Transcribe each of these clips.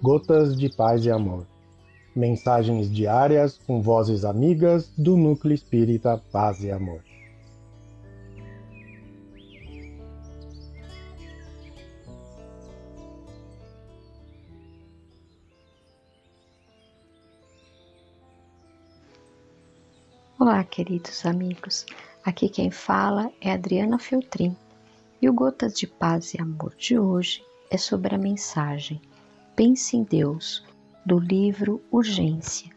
Gotas de Paz e Amor. Mensagens diárias com vozes amigas do Núcleo Espírita Paz e Amor. Olá, queridos amigos. Aqui quem fala é Adriana Feltrin. E o Gotas de Paz e Amor de hoje é sobre a mensagem Pense em Deus, do livro Urgência,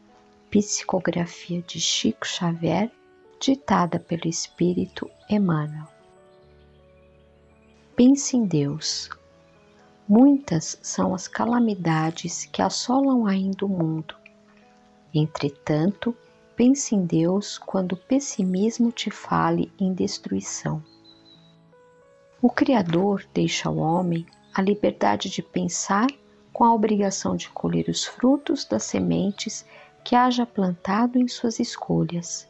psicografia de Chico Xavier, ditada pelo Espírito Emmanuel. Pense em Deus. Muitas são as calamidades que assolam ainda o mundo. Entretanto, pense em Deus quando o pessimismo te fale em destruição. O Criador deixa ao homem a liberdade de pensar com a obrigação de colher os frutos das sementes que haja plantado em suas escolhas.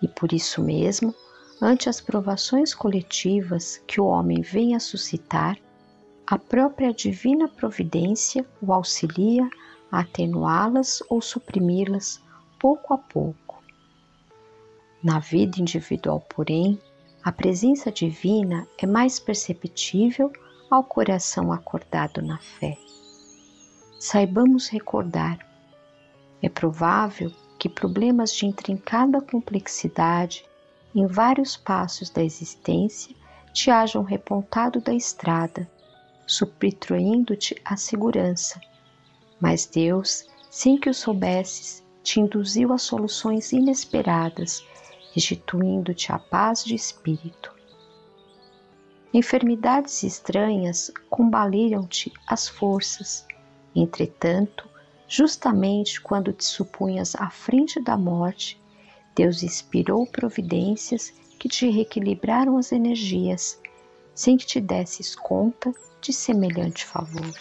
E por isso mesmo, ante as provações coletivas que o homem vem a suscitar, a própria divina providência o auxilia a atenuá-las ou suprimi-las pouco a pouco. Na vida individual, porém, a presença divina é mais perceptível ao coração acordado na fé. Saibamos recordar. É provável que problemas de intrincada complexidade em vários passos da existência te hajam repontado da estrada, subtraindo-te a segurança. Mas Deus, sem que o soubesses, te induziu a soluções inesperadas, restituindo-te a paz de espírito. Enfermidades estranhas combaliram-te as forças. Entretanto, justamente quando te supunhas à frente da morte, Deus inspirou providências que te reequilibraram as energias, sem que te desses conta de semelhante favor.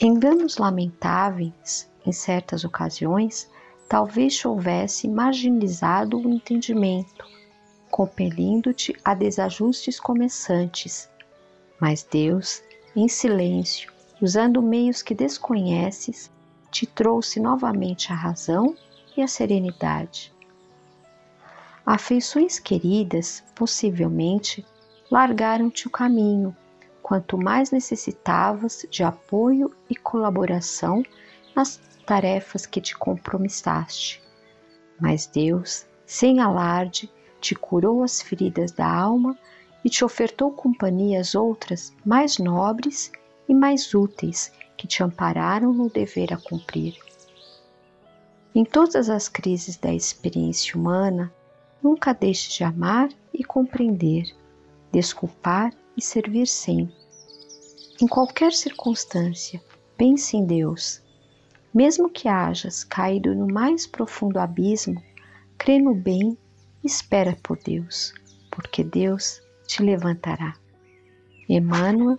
Enganos lamentáveis, em certas ocasiões, talvez te houvesse marginalizado o entendimento, compelindo-te a desajustes começantes. Mas Deus, em silêncio, usando meios que desconheces, te trouxe novamente a razão e a serenidade. Afeições queridas, possivelmente, largaram-te o caminho, quanto mais necessitavas de apoio e colaboração nas tarefas que te compromissaste. Mas Deus, sem alarde, te curou as feridas da alma e te ofertou companhias outras mais nobres e mais úteis que te ampararam no dever a cumprir. Em todas as crises da experiência humana, nunca deixe de amar e compreender, desculpar e servir sempre. Em qualquer circunstância, pense em Deus. Mesmo que hajas caído no mais profundo abismo, crê no bem Espera por Deus, porque Deus te levantará. Emmanuel,